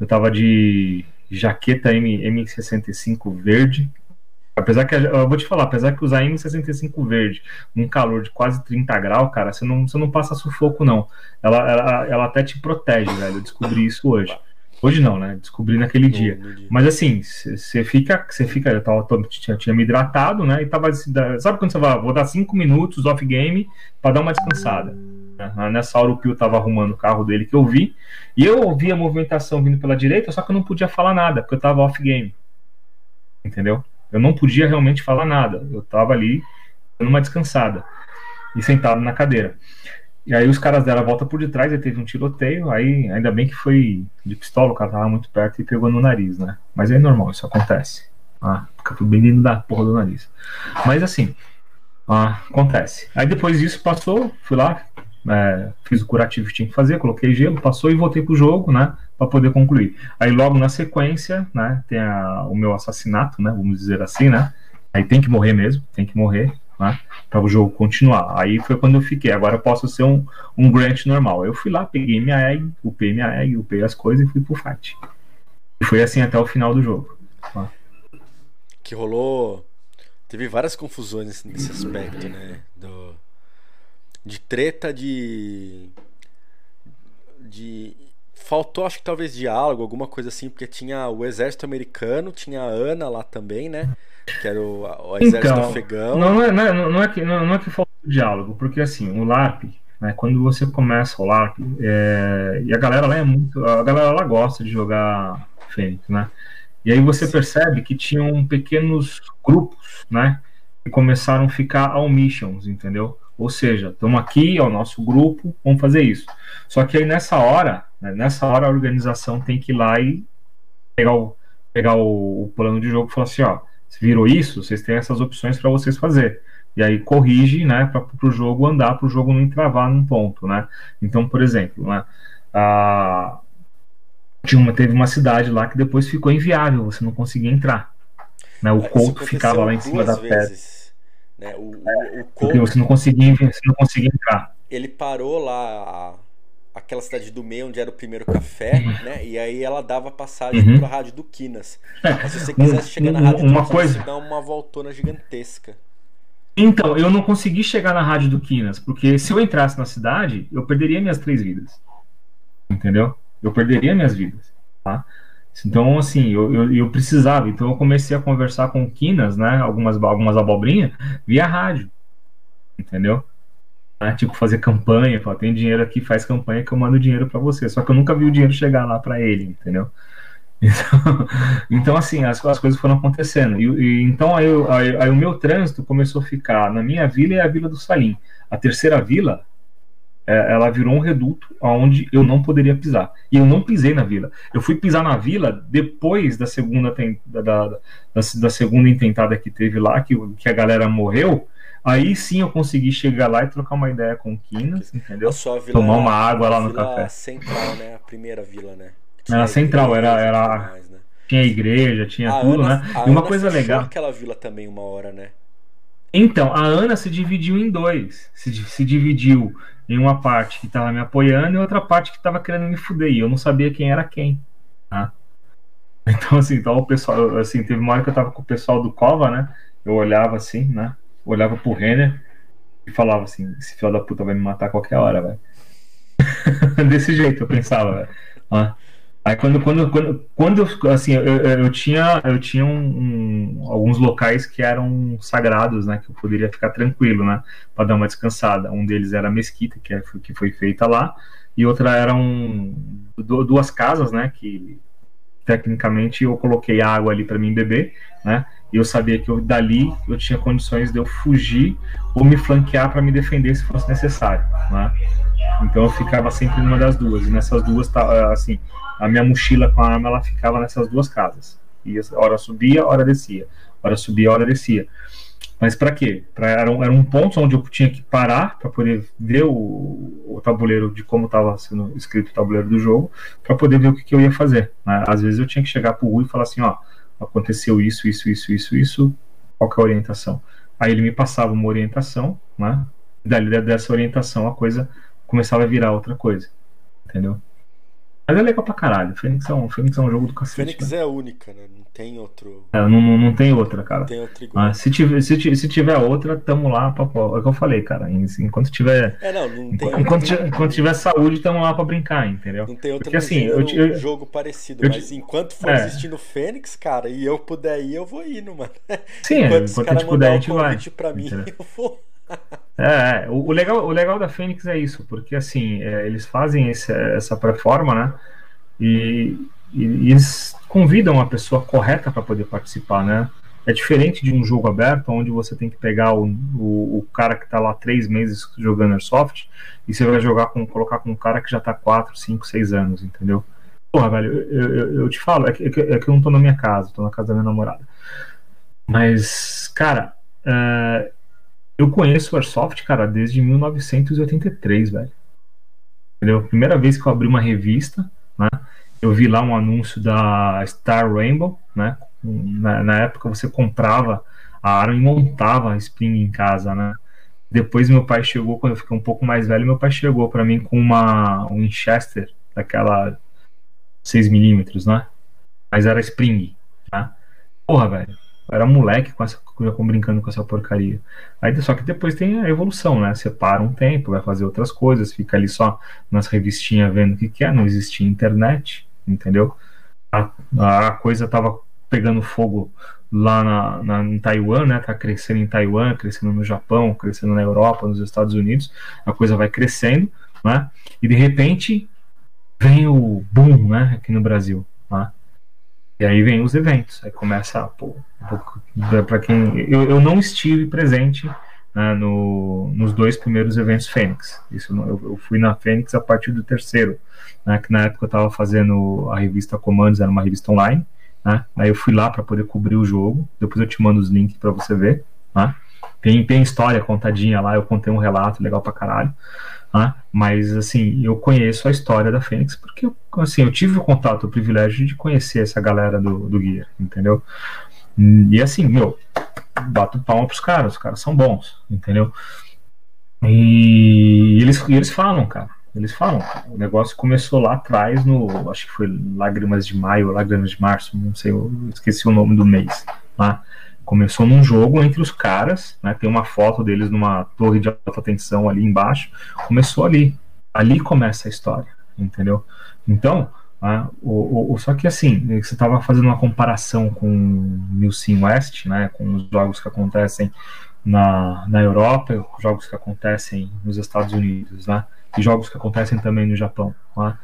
eu tava de jaqueta M, M65 verde. Apesar que, eu vou te falar, apesar que usar M65 verde num calor de quase 30 graus, cara, você não, você não passa sufoco, não. Ela, ela, ela até te protege, velho. Eu descobri isso hoje. Hoje não, né? Descobri naquele no, dia. No dia. Mas assim, você fica, você fica, eu tava, tinha, tinha me hidratado, né? E tava, sabe quando você vai, vou dar 5 minutos off game para dar uma descansada. Nessa hora o Pio estava arrumando o carro dele que eu vi. E eu ouvi a movimentação vindo pela direita, só que eu não podia falar nada, porque eu estava off-game. Entendeu? Eu não podia realmente falar nada. Eu estava ali dando uma descansada e sentado na cadeira. E aí os caras deram a volta por detrás, e teve um tiroteio, aí ainda bem que foi de pistola, o cara tava muito perto e pegou no nariz, né? Mas é normal, isso acontece. Ah, fica tudo bem dentro da porra do nariz. Mas assim, ah, acontece. Aí depois disso passou, fui lá, é, fiz o curativo que tinha que fazer, coloquei gelo, passou e voltei pro jogo, né, para poder concluir. Aí logo na sequência, né, tem a, o meu assassinato, né, vamos dizer assim, né, aí tem que morrer mesmo, tem que morrer, né, para o jogo continuar. Aí foi quando eu fiquei, agora eu posso ser um, um Grant normal. Eu fui lá, peguei minha egg, upei minha egg, upei as coisas e fui pro fight. E foi assim até o final do jogo. Tá? Que rolou. Teve várias confusões nesse aspecto, né? Do de treta de de faltou acho que talvez diálogo, alguma coisa assim, porque tinha o exército americano, tinha a Ana lá também, né? Que era o, o exército então, afegão. Não é, não, é, não, é que, não, não é que faltou diálogo, porque assim, o LARP, né, quando você começa o LARP, é, e a galera lá é muito. A galera lá gosta de jogar Fênix, né? E aí você percebe que tinham pequenos grupos, né? Que começaram a ficar ao missions, entendeu? Ou seja, estamos aqui, é o nosso grupo, vamos fazer isso. Só que aí nessa hora, né, nessa hora a organização tem que ir lá e pegar o, pegar o, o plano de jogo e falar assim, ó, virou isso, vocês têm essas opções para vocês fazer. E aí corrige, né, para o jogo andar, para o jogo não entravar num ponto, né. Então, por exemplo, né, a, tinha uma, teve uma cidade lá que depois ficou inviável, você não conseguia entrar. Né, o Couto ficava lá em cima da pedra. Né? O, o, o Porque você não conseguia, você não conseguia entrar. Ele parou lá aquela cidade do meio onde era o primeiro café, uhum. né? E aí ela dava passagem uhum. para a rádio do Quinas. É, Mas se você quisesse chegar na rádio uma do coisa... você dá uma voltona gigantesca. Então, eu não consegui chegar na rádio do Quinas, porque se eu entrasse na cidade, eu perderia minhas três vidas. Entendeu? Eu perderia minhas vidas, tá? Então, assim, eu, eu, eu, precisava. Então, eu comecei a conversar com Quinas, né? Algumas, algumas abobrinhas, via rádio. Entendeu? Né, tipo, fazer campanha. Falar, tem dinheiro aqui, faz campanha que eu mando dinheiro para você. Só que eu nunca vi o dinheiro chegar lá para ele, entendeu? <laughs> Então, então assim, as, as coisas foram acontecendo. E, e então aí, aí, aí, o meu trânsito começou a ficar na minha vila e a vila do Salim. A terceira vila, ela virou um reduto onde eu não poderia pisar. E eu não pisei na vila. Eu fui pisar na vila depois da segunda, da, da, da, da segunda intentada que teve lá, que, que a galera morreu. Aí sim eu consegui chegar lá e trocar uma ideia com o Quinas, entendeu? Tomar uma água lá no café. Central, né? A primeira vila, né? Era central, era. era... Mais, né? Tinha igreja, tinha a tudo, Ana, né? E uma Ana coisa legal. aquela vila também uma hora, né? Então, a Ana se dividiu em dois. Se, se dividiu em uma parte que estava me apoiando e outra parte que estava querendo me fuder. E eu não sabia quem era quem. Tá? <laughs> Então, assim, então o pessoal, assim, teve uma hora que eu tava com o pessoal do Cova, né? Eu olhava assim, né? Olhava pro Renner e falava assim: esse filho da puta vai me matar a qualquer hora, velho. <laughs> Desse jeito eu pensava, velho. Aí quando, quando, quando, quando assim, eu, eu tinha, eu tinha um, um, alguns locais que eram sagrados, né, que eu poderia ficar tranquilo, né, para dar uma descansada. Um deles era a mesquita, que, é, que foi feita lá, e outra eram duas casas, né, que tecnicamente eu coloquei água ali para mim beber, né, e eu sabia que eu, dali eu tinha condições de eu fugir ou me flanquear para me defender se fosse necessário, né. Então eu ficava sempre numa das duas, e nessas duas, tá, assim, a minha mochila com a arma ela ficava nessas duas casas. E hora subia, hora descia. Hora subia, hora descia. Mas para quê? Pra, era, um, era um ponto onde eu tinha que parar para poder ver o, o, tabuleiro de como estava sendo escrito o tabuleiro do jogo, para poder ver o que, que, eu ia fazer. Né? Às vezes eu tinha que chegar para o Rui e falar assim: ó, aconteceu isso, isso, isso, isso, isso, qual é a orientação? Aí ele me passava uma orientação, né? Dali dessa orientação a coisa começava a virar outra coisa, entendeu? Mas é legal pra caralho. Fênix é um, Fênix é um jogo do cacete. Fênix né? é única, né? Não tem outro. É, não, não, não tem outra, cara. Não tem outra igual. Ah, se, tiver, se, se tiver outra, tamo lá pra. É o que eu falei, cara. Enquanto tiver. É, não, não tem enquanto, enquanto tiver saúde, tamo lá pra brincar, entendeu? Não tem outra Porque, assim, eu, eu, jogo parecido, eu, mas enquanto for é. existindo Fênix, cara, e eu puder ir, eu vou indo, mano. Sim, <laughs> enquanto, enquanto a gente puder, a gente vai. Pra mim, <laughs> eu vou. É, o, o, legal, o legal da Fênix é isso, porque assim, é, eles fazem esse, essa pré-forma, né? E, e, eles convidam a pessoa correta para poder participar, né? É diferente de um jogo aberto, onde você tem que pegar o, o, o cara que está lá três meses jogando Airsoft e você vai jogar com, colocar com um cara que já está quatro, cinco, seis anos, entendeu? Porra, velho, eu, eu, eu te falo, é que, é que, é eu não tô na minha casa, tô na casa da minha namorada. Mas, cara, é, eu conheço o Airsoft, cara, desde 1983, velho. Entendeu? Primeira vez que eu abri uma revista, né? Eu vi lá um anúncio da Star Rainbow, né? Na, na época você comprava a arma e montava a Spring em casa, né? Depois meu pai chegou, quando eu fiquei um pouco mais velho, meu pai chegou para mim com uma um Winchester, daquela 6mm, né? Mas era Spring, tá? Porra, velho. Era moleque com essa, com, brincando com essa porcaria. Aí, só que depois tem a evolução, né? Você para um tempo, vai fazer outras coisas, fica ali só nas revistinhas vendo o que quer, não existia internet entendeu? A, a coisa tava pegando fogo lá na, na, em Taiwan, né? Tá crescendo em Taiwan, crescendo no Japão, crescendo na Europa, nos Estados Unidos. A coisa vai crescendo, né? E de repente vem o boom, né? Aqui no Brasil? E aí vem os eventos. Aí começa, pô, para quem eu, eu não estive presente né, no, nos dois primeiros eventos Fênix. Isso eu, eu, fui na Fênix a partir do terceiro, né, que na época eu estava fazendo a revista Comandos, era uma revista online. Né, aí eu fui lá para poder cobrir o jogo. Depois eu te mando os links para você ver. Né. Tem, tem história contadinha lá, eu contei um relato legal pra caralho. Né, mas assim, eu conheço a história da Fênix porque assim, eu tive o contato, o privilégio de conhecer essa galera do, do guia, entendeu? E assim, meu, bato palma pros caras, os caras são bons, entendeu? E eles, eles falam, cara. Eles falam, o negócio começou lá atrás, no. Acho que foi Lágrimas de Maio, Lágrimas de Março, não sei, eu esqueci o nome do mês. Lá. Começou num jogo entre os caras, né? Tem uma foto deles numa torre de alta tensão ali embaixo. Começou ali. Ali começa a história, entendeu? Então, né? O, o, só que assim, você estava fazendo uma comparação com Milsim West, né, com os jogos que acontecem na, na Europa, jogos que acontecem nos Estados Unidos, né, e jogos que acontecem também no Japão. Né?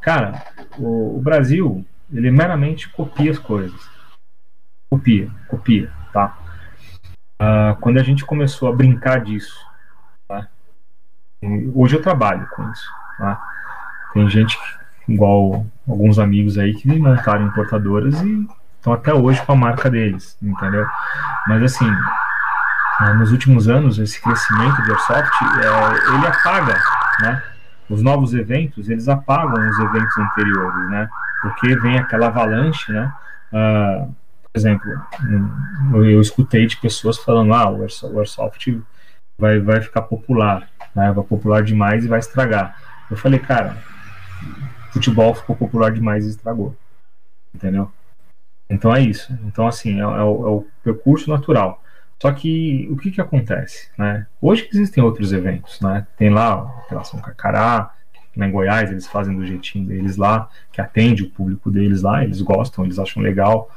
Cara, o, o Brasil, ele meramente copia as coisas. Copia, copia, tá? Uh, quando a gente começou a brincar disso, tá? hoje eu trabalho com isso, tá? Tem gente, igual alguns amigos aí, que montaram importadoras e estão até hoje com a marca deles, entendeu? Mas assim, ah, nos últimos anos, esse crescimento de Airsoft, é, ele apaga, né? Os novos eventos, eles apagam os eventos anteriores, né? Porque vem aquela avalanche, né? Uh, exemplo, eu escutei de pessoas falando, ah, o Airsoft vai, vai ficar popular, né? Vai popular demais e vai estragar. Eu falei, cara, futebol ficou popular demais e estragou, entendeu? Então é isso. Então, assim, é, é, o, é o, percurso natural. Só que o que, que acontece? Né? Hoje existem outros eventos, né? Tem lá a Operação Cacará, em Goiás, eles fazem do jeitinho deles lá, que atende o público deles lá, eles gostam, eles acham legal.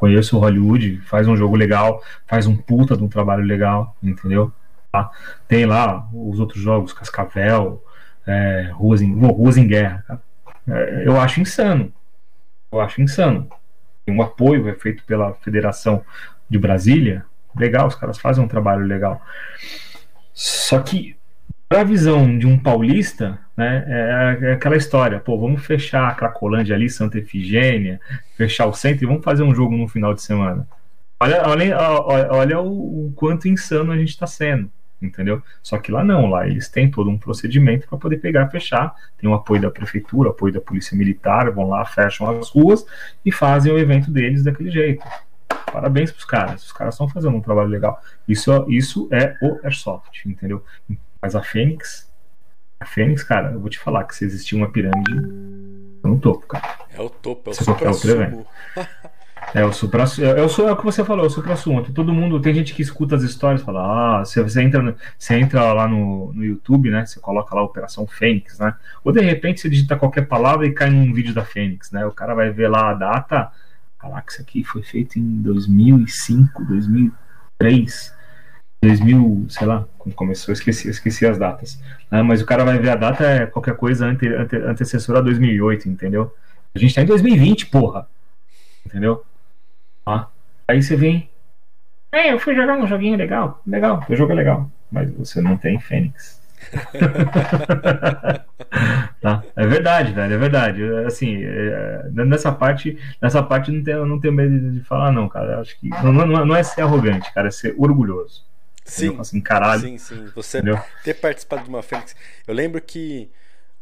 Conheço o Hollywood, faz um jogo legal, faz um puta de um trabalho legal, entendeu? Tá? Tem lá os outros jogos, Cascavel, é, Ruas, em, Ruas em Guerra. É, eu acho insano. Eu acho insano um apoio é feito pela Federação de Brasília, legal, os caras fazem um trabalho legal. Só que, para a visão de um paulista, né, é, é, aquela história, pô, vamos fechar a Cracolândia ali, Santa Efigênia, fechar o centro e vamos fazer um jogo no final de semana. Olha, olha, olha, olha o, o quanto insano a gente está sendo entendeu? Só que lá não, lá eles têm todo um procedimento para poder pegar, fechar, tem o apoio da prefeitura, apoio da polícia militar, vão lá, fecham as ruas e fazem o evento deles daquele jeito. Parabéns para os caras, os caras estão fazendo um trabalho legal. Isso, isso é o Airsoft, entendeu? Mas a Fênix, a Fênix, cara, eu vou te falar que se existir uma pirâmide, eu no topo, cara. É o topo, é o outro evento. É o supra é, o, é o que você falou, é o supra-assunto. Todo mundo, tem gente que escuta as histórias e fala, ah, você, você, entra, você entra lá no, no YouTube, né? Você coloca lá Operação Fênix, né? Ou de repente você digita qualquer palavra e cai num vídeo da Fênix, né? O cara vai ver lá a data, caraca, isso aqui foi feito em 2005, 2003, 2000, sei lá, quando começou, esqueci, esqueci as datas. Né? Mas o cara vai ver a data, é qualquer coisa ante, ante, antecessora a 2008, entendeu? A gente tá em 2020, porra! Entendeu? Aí você vem. É, eu fui jogar um joguinho legal. Legal, o jogo é legal. Mas você não tem Fênix. <laughs> tá? É verdade, velho, é verdade. Assim, é, nessa parte, nessa parte não tenho, não tenho medo de falar, não, cara. Acho que não, não, não é ser arrogante, cara, é ser orgulhoso. Sim, assim, caralho. sim, sim. Você entendeu? ter participado de uma Fênix. Eu lembro que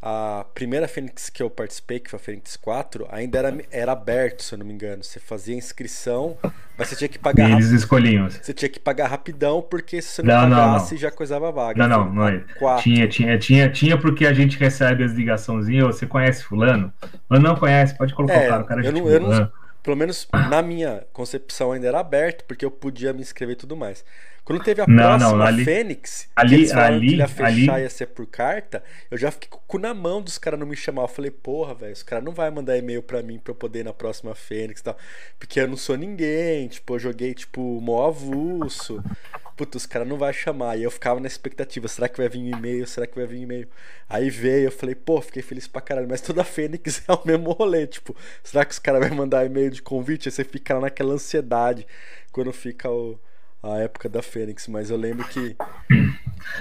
a primeira Fênix que eu participei, que foi a Fênix 4, ainda era, era aberto, se eu não me engano. Você fazia inscrição, mas você tinha que pagar. Eles escolhiam. Você tinha que pagar rapidão, porque se você não, não pagasse, não, não. já coisava vaga. Não, não, não. É. Tinha, tinha, tinha, tinha, porque a gente recebe as ligaçãozinhas. Você conhece Fulano? Mas não conhece, pode colocar é, o cara. O cara eu não, eu não, pelo menos na minha concepção ainda era aberto, porque eu podia me inscrever e tudo mais. Quando teve a não, próxima não, ali, Fênix, ali, ali, que ia fechar ali, ia ser por carta, eu já fiquei com o cu na mão dos caras não me chamar. Eu falei, porra, velho, os caras não vai mandar e-mail pra mim pra eu poder ir na próxima Fênix e tal. Porque eu não sou ninguém, tipo, eu joguei, tipo, mó avulso. Puta, os caras não vai chamar. E eu ficava na expectativa, será que vai vir um e-mail? Será que vai vir um e-mail? Aí veio, eu falei, pô, fiquei feliz pra caralho. Mas toda Fênix <laughs> é o mesmo rolê, tipo, será que os caras vão mandar e-mail de convite? Aí você fica naquela ansiedade quando fica o a época da Fênix, mas eu lembro que,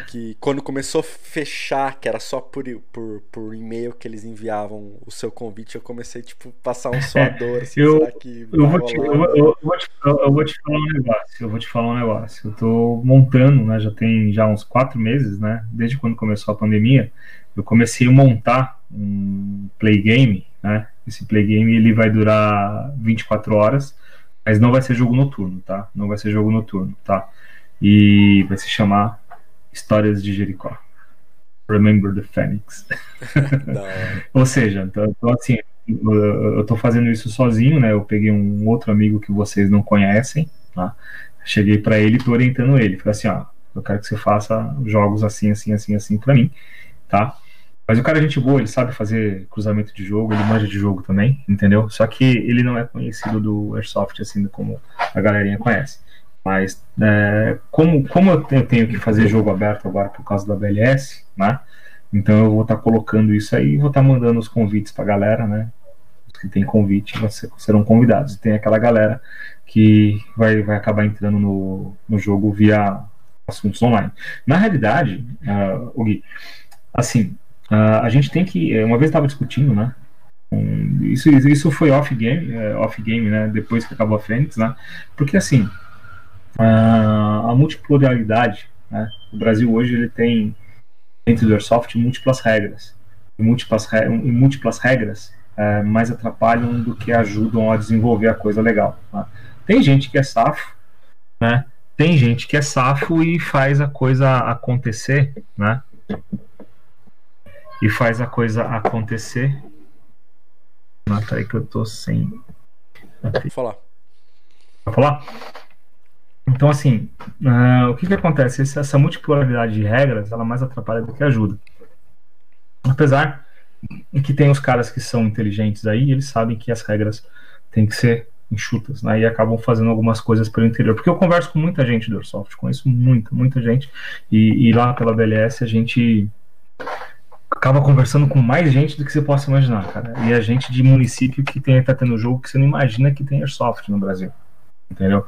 que quando começou a fechar, que era só por, por, por e-mail que eles enviavam o seu convite, eu comecei tipo passar um suador. Assim, eu, eu, vou te, eu, eu, vou te, eu vou te falar um negócio. Eu vou te falar um negócio. Eu tô montando, né? Já tem já uns quatro meses, né? Desde quando começou a pandemia, eu comecei a montar um play game, né? Esse play game ele vai durar 24 horas mas não vai ser jogo noturno, tá? Não vai ser jogo noturno, tá? E vai se chamar Histórias de Jericó. Remember the Phoenix. <laughs> Ou seja, então, assim, eu tô fazendo isso sozinho, né? Eu peguei um outro amigo que vocês não conhecem, tá? Cheguei para ele e tô orientando ele. Falei assim, ó, eu quero que você faça jogos assim, assim, assim, assim para mim, tá? Mas o cara é gente boa, ele sabe fazer cruzamento de jogo, ele manja de jogo também, entendeu? Só que ele não é conhecido do Airsoft assim como a galerinha conhece. Mas é, como, como eu tenho que fazer jogo aberto agora por causa da BLS, né? Então eu vou estar tá colocando isso aí vou estar tá mandando os convites pra galera, né? que tem convite serão convidados. E tem aquela galera que vai, vai acabar entrando no, no jogo via assuntos online. Na realidade, uh, Gui, assim, uh, a gente tem que. Eh, uma vez estava discutindo, né? Um, isso, isso foi off-game, uh, off-game, né? Depois que acabou a Fênix, né? Porque assim, uh, a multipolaridade, né? O Brasil hoje ele tem dentro do Airsoft múltiplas regras. E múltiplas, e múltiplas regras uh, mais atrapalham do que ajudam a desenvolver a coisa legal. Né? Tem gente que é safo, né? Tem gente que é safo e faz a coisa acontecer, né? E faz a coisa acontecer. Ah, peraí que eu tô sem. Vou falar. Vou falar? Então, assim, uh, o que que acontece? Essa, essa multipolaridade de regras, ela mais atrapalha do que ajuda. Apesar que tem os caras que são inteligentes aí, eles sabem que as regras têm que ser enxutas, né? E acabam fazendo algumas coisas pelo interior. Porque eu converso com muita gente do Airsoft, conheço muita, muita gente. E, e lá pela BLS a gente acaba conversando com mais gente do que você possa imaginar, cara. E a gente de município que tem, tá tendo jogo que você não imagina que tem Airsoft no Brasil. Entendeu?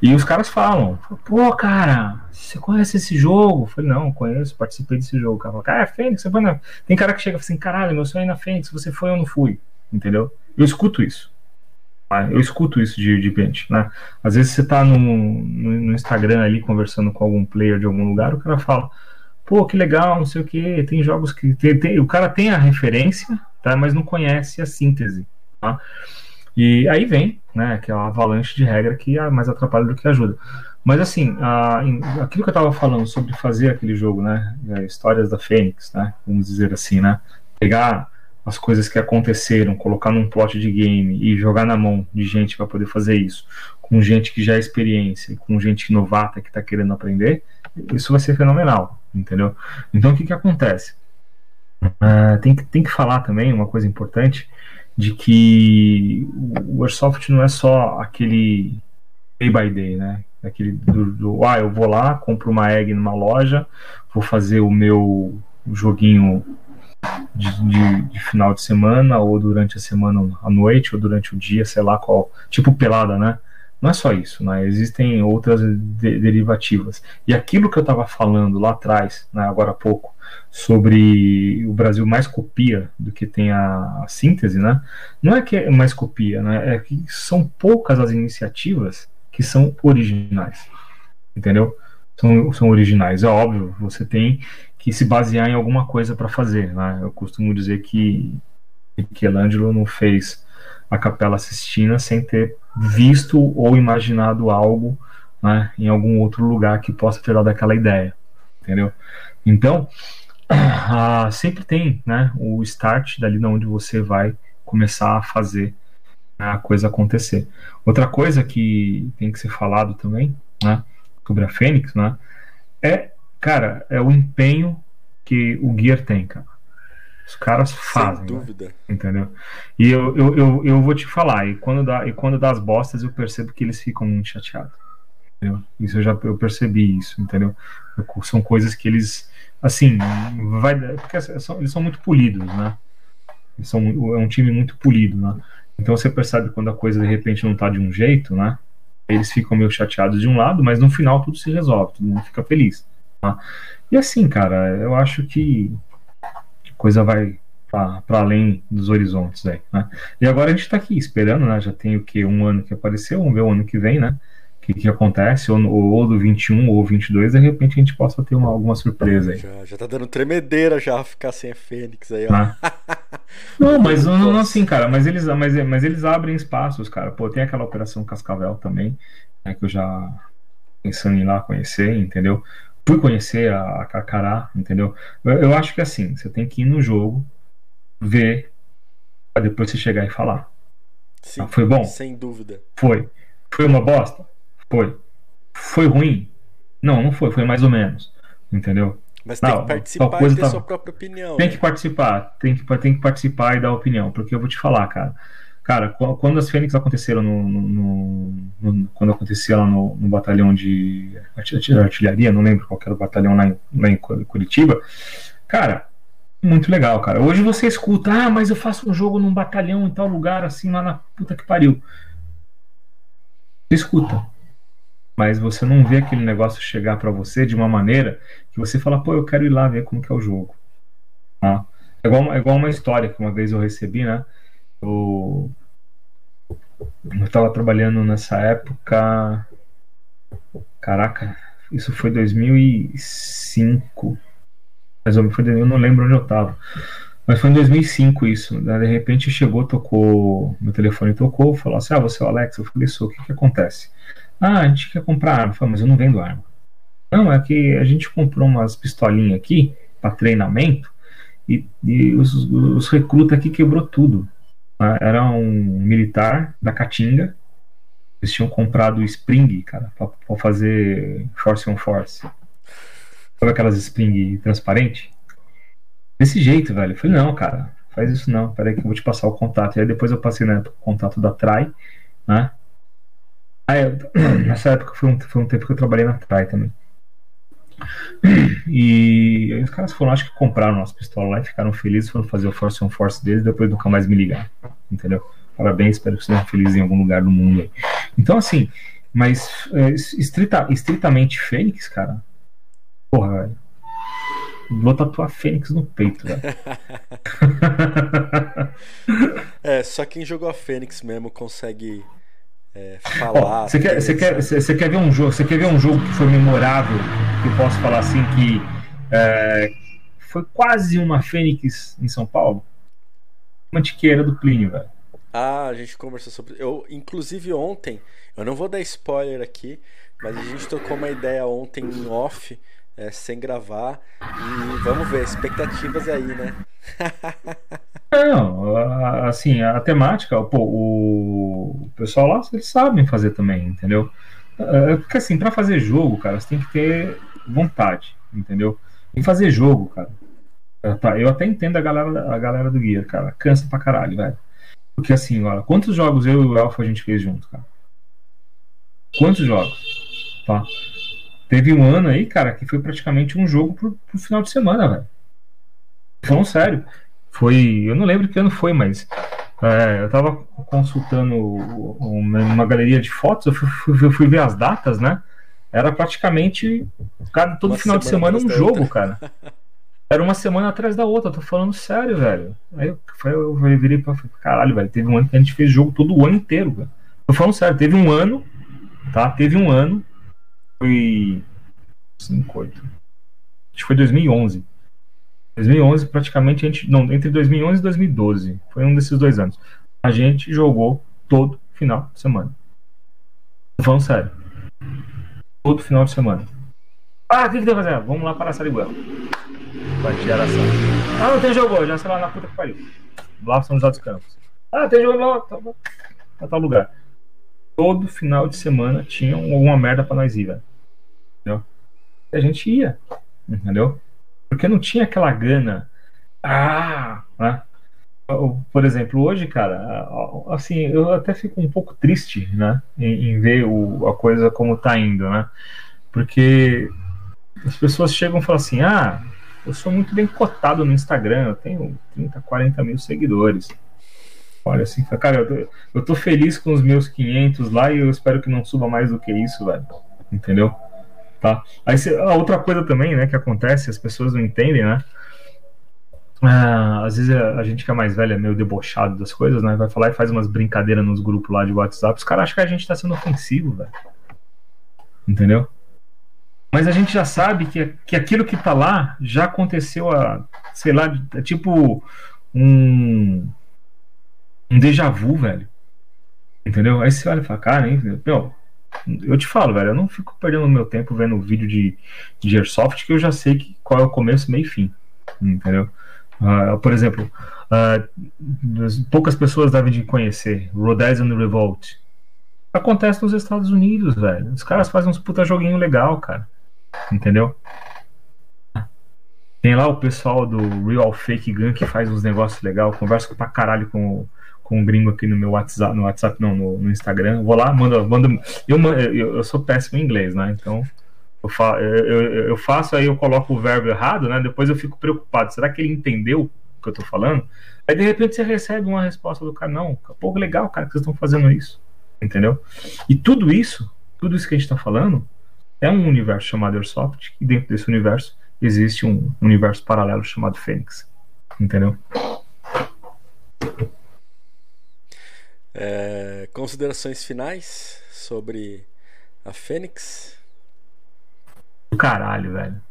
E os caras falam, pô, cara, você conhece esse jogo? Eu falei, não, conheço, participei desse jogo. O cara fala, cara, Fênix, você foi na. Tem cara que chega assim, caralho, meu sonho é na Fênix, você foi ou não fui? Entendeu? Eu escuto isso. Né? Eu escuto isso de, de gente, né? Às vezes você tá no, no, no, Instagram ali conversando com algum player de algum lugar, o cara fala, pô, que legal, não sei o que, tem jogos que. Tem, tem, o cara tem a referência, tá? Mas não conhece a síntese. Tá? E aí vem, né, que uma avalanche de regra que é mais atrapalha do que ajuda. Mas assim, a, aquilo que eu estava falando sobre fazer aquele jogo, né, é, histórias da Fênix, né, vamos dizer assim, né, pegar as coisas que aconteceram, colocar num plot de game e jogar na mão de gente para poder fazer isso, com gente que já é experiência, com gente novata que está querendo aprender, isso vai ser fenomenal, entendeu? Então o que que acontece? Uh, tem, que, tem que falar também uma coisa importante de que o Airsoft não é só aquele day by day, né? Aquele do, do ah, eu vou lá, compro uma egg numa loja, vou fazer o meu joguinho de, de, de, final de semana, ou durante a semana à noite, ou durante o dia, sei lá qual. Tipo pelada, né? Não é só isso, né? Existem outras de, derivativas. E aquilo que eu estava falando lá atrás, né, agora há pouco, sobre o Brasil mais copia do que tem a, a síntese, né? Não é que é mais copia, né? É que são poucas as iniciativas que são originais, entendeu? São, são originais. É óbvio, você tem que se basear em alguma coisa para fazer. Né? Eu costumo dizer que Michelangelo não fez a Capela Sistina sem ter visto ou imaginado algo né, em algum outro lugar que possa ter dado aquela ideia, entendeu? Então, <clears throat> ah, sempre tem né, o start dali onde você vai começar a fazer a coisa acontecer. Outra coisa que tem que ser falado também, né, sobre a Fênix, né, é cara, é o empenho que o Gear tem, cara. Os caras fazem. Sem né? dúvida. Né? Entendeu? E eu, eu, eu, eu, vou te falar, e quando, dá, e quando dá as bostas, eu percebo que eles ficam muito chateados. Entendeu? Isso eu já eu percebi isso, entendeu? São coisas que eles, assim, vai, porque são, eles são muito polidos, né? Eles são, é um time muito polido, né? Então você percebe quando a coisa de repente não tá de um jeito, né? Eles ficam meio chateados de um lado, mas no final tudo se resolve, todo mundo fica feliz. Tá? E assim, cara, eu acho que coisa vai para além dos horizontes aí, né? E agora a gente está aqui esperando, né? Já tem o que um ano que apareceu, vamos ver o ano que vem, né? O que, que acontece, ou, ou do 21 ou 22, de repente a gente possa ter uma, alguma surpresa aí. Já, já tá dando tremedeira já ficar sem a Fênix aí, ó. Né? <laughs> Não, mas não, não assim, cara, mas eles, mas, mas eles abrem espaços, cara. Pô, tem aquela operação Cascavel também, né, que eu já pensando em ir lá conhecer, entendeu? Fui conhecer a, a Carcará, entendeu? Eu, eu, acho que assim, você tem que ir no jogo, ver, pra depois você chegar e falar. Sim, ah, foi bom? Sem dúvida. Foi. Foi uma bosta? Foi. Foi ruim? Não, não foi, foi mais ou menos. Entendeu? Mas tem não, que participar e ter tá... sua própria opinião. Tem né? que participar, tem que, tem que participar e dar opinião, porque eu vou te falar, cara. Cara, quando as Fênix aconteceram no, no, no, quando acontecia lá no, no, batalhão de artilharia, não lembro qual era o batalhão lá em, lá em Curitiba, cara, Muito legal, cara. Hoje você escuta, ah, mas eu faço um jogo num batalhão em tal lugar, assim, lá na puta que pariu. Você escuta. Mas você não vê aquele negócio chegar para você de uma maneira que você fala, pô, eu quero ir lá ver como que é o jogo. Ah, é, igual, é igual uma história que uma vez eu recebi, né? Eu, eu tava trabalhando nessa época. Caraca, isso foi 2005 mas eu, não lembro onde eu tava. Mas foi em 2005 isso. Né? De repente chegou, tocou, meu telefone tocou, falou assim: Ah, você é o Alex? Eu falei: Sou, o que, que acontece? Ah, a gente quer comprar arma. Eu falei, mas eu não vendo arma. Não, é que a gente comprou umas pistolinhas aqui para treinamento e, e os, os aqui quebrou tudo. Ah, era um militar da Caatinga. Eles tinham comprado Spring, cara, para fazer Force on Force. Sabe aquelas Spring transparente? Desse jeito, velho. Eu falei, não, cara, faz isso não. Peraí que eu vou te passar o contato. E aí depois eu passei né, o contato da Trai, né? Aí, <clears throat> nessa época foi um, foi um tempo que eu trabalhei na Trai também. E aí os caras foram, acho que compraram nossa pistola lá e ficaram felizes, foram fazer o Force on Force deles, depois nunca mais me ligaram. Entendeu? Parabéns, espero que sejam felizes em algum lugar do mundo aí. Então, assim, mas é, estrita, estritamente Fênix, cara, Porra, velho. Vou tatuar Fênix no peito, velho. <laughs> é, só quem jogou a Fênix mesmo consegue é, falar. Você quer, quer, quer ver um jogo? Você quer ver um jogo que foi memorável? Que eu posso falar assim que é, foi quase uma Fênix em São Paulo? Mantiqueira do Plínio, velho. Ah, a gente conversou sobre. Eu, inclusive ontem, eu não vou dar spoiler aqui, mas a gente tocou uma ideia ontem em off é, sem gravar. E vamos ver, expectativas aí, né? Não, assim, a temática, pô, o pessoal lá, eles sabem fazer também, entendeu? É, é porque assim, para fazer jogo, cara, você tem que ter vontade, entendeu? Em fazer jogo, cara. Tá, eu até entendo a galera, a galera do guia, cara. Cansa pra caralho, velho. Porque assim, olha, quantos jogos eu e o Alpha a gente fez junto, cara? Quantos jogos? Tá? Teve um ano aí, cara, que foi praticamente um jogo pro, pro final de semana, velho. Falando sério. Foi. Eu não lembro que ano foi, mas. É, eu tava consultando uma, uma, galeria de fotos, eu fui, fui, fui, ver as datas, né? Era praticamente cada, todo uma final de semana um jogo, cara. Era uma semana atrás da outra, tô falando sério, velho. Aí eu, eu, eu virei pra caralho, velho. Teve um ano que a gente fez jogo todo o ano inteiro, velho. Tô falando sério, teve um ano, tá? Teve um ano foi 5, 8. Acho que foi 2011. 2011, praticamente, a gente. Não, entre 2011 e 2012. Foi um desses dois anos. A gente jogou todo final de semana. Falando sério. Todo final de semana. Ah, o que, que tem que fazer? Vamos lá para a Sariguela. Bati Araçá. Ah, não tem jogo já sei lá na puta que pariu. Lá São José dos Campos. Ah, tem jogo lá. Tá, tá, tal lugar. Todo final de semana tinha alguma merda pra nós ir, velho entendeu? E a gente ia, entendeu? Porque não tinha aquela gana. Ah, né? Por exemplo, hoje, cara, assim, eu até fico um pouco triste, né, em, em ver o, a coisa como tá indo, né? Porque as pessoas chegam e falam assim: ah, eu sou muito bem cotado no Instagram, eu tenho 30, 40 mil seguidores. Olha assim, cara, eu tô, eu tô feliz com os meus 500 lá e eu espero que não suba mais do que isso, velho. Entendeu? Tá? Aí a outra coisa também, né, que acontece, as pessoas não entendem, né? Ah, às vezes a, a, gente que é mais velha, é meio debochado das coisas, né? Vai falar e faz umas brincadeiras nos grupos lá de WhatsApp. Os caras acham que a gente tá sendo ofensivo, velho. Entendeu? Mas a gente já sabe que, que aquilo que tá lá já aconteceu a, sei lá, é tipo um, um déjà vu, velho. Entendeu? Aí você olha e fala, cara, hein, meu, eu te falo, velho, eu não fico perdendo meu tempo vendo vídeo de, de Airsoft que eu já sei que, qual é o começo, meio e fim. Entendeu? Uh, por exemplo, uh, poucas pessoas devem de conhecer Island Revolt. Acontece nos Estados Unidos, velho. Os caras fazem uns puta joguinho legal, cara. Entendeu? Tem lá o pessoal do Real Fake Gun que faz uns negócios legal, conversa pra caralho com com um gringo aqui no meu WhatsApp, no WhatsApp não, no, no Instagram. Vou lá, manda, manda. Eu, eu, eu sou péssimo em inglês, né? Então Eu, fa eu, eu, faço, aí eu coloco o verbo errado, né? Depois eu fico preocupado. Será que ele entendeu o que eu tô falando? Aí de repente você recebe uma resposta do cara, não, pô, legal, cara, que vocês estão fazendo isso. Entendeu? E tudo isso, tudo isso que a gente está falando, é um universo chamado Airsoft, e dentro desse universo existe um universo paralelo chamado Fênix. Entendeu? É, considerações finais sobre a Fênix? Do caralho, velho.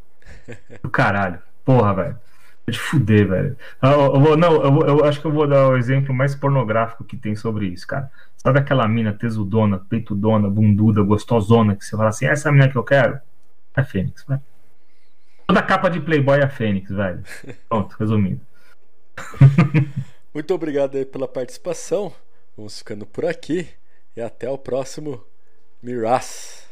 Do caralho. Porra, velho. É de fuder, velho. Eu, eu vou, não, eu, eu, acho que eu vou dar o exemplo mais pornográfico que tem sobre isso, cara. Sabe aquela mina tesudona, peitudona, bunduda, gostosona, que você fala assim, essa é a mina que eu quero? É a Fênix, velho. Toda capa de Playboy é a Fênix, velho. <laughs> Pronto, resumindo. Muito obrigado aí pela participação. Vamos ficando por aqui e até o próximo Miras.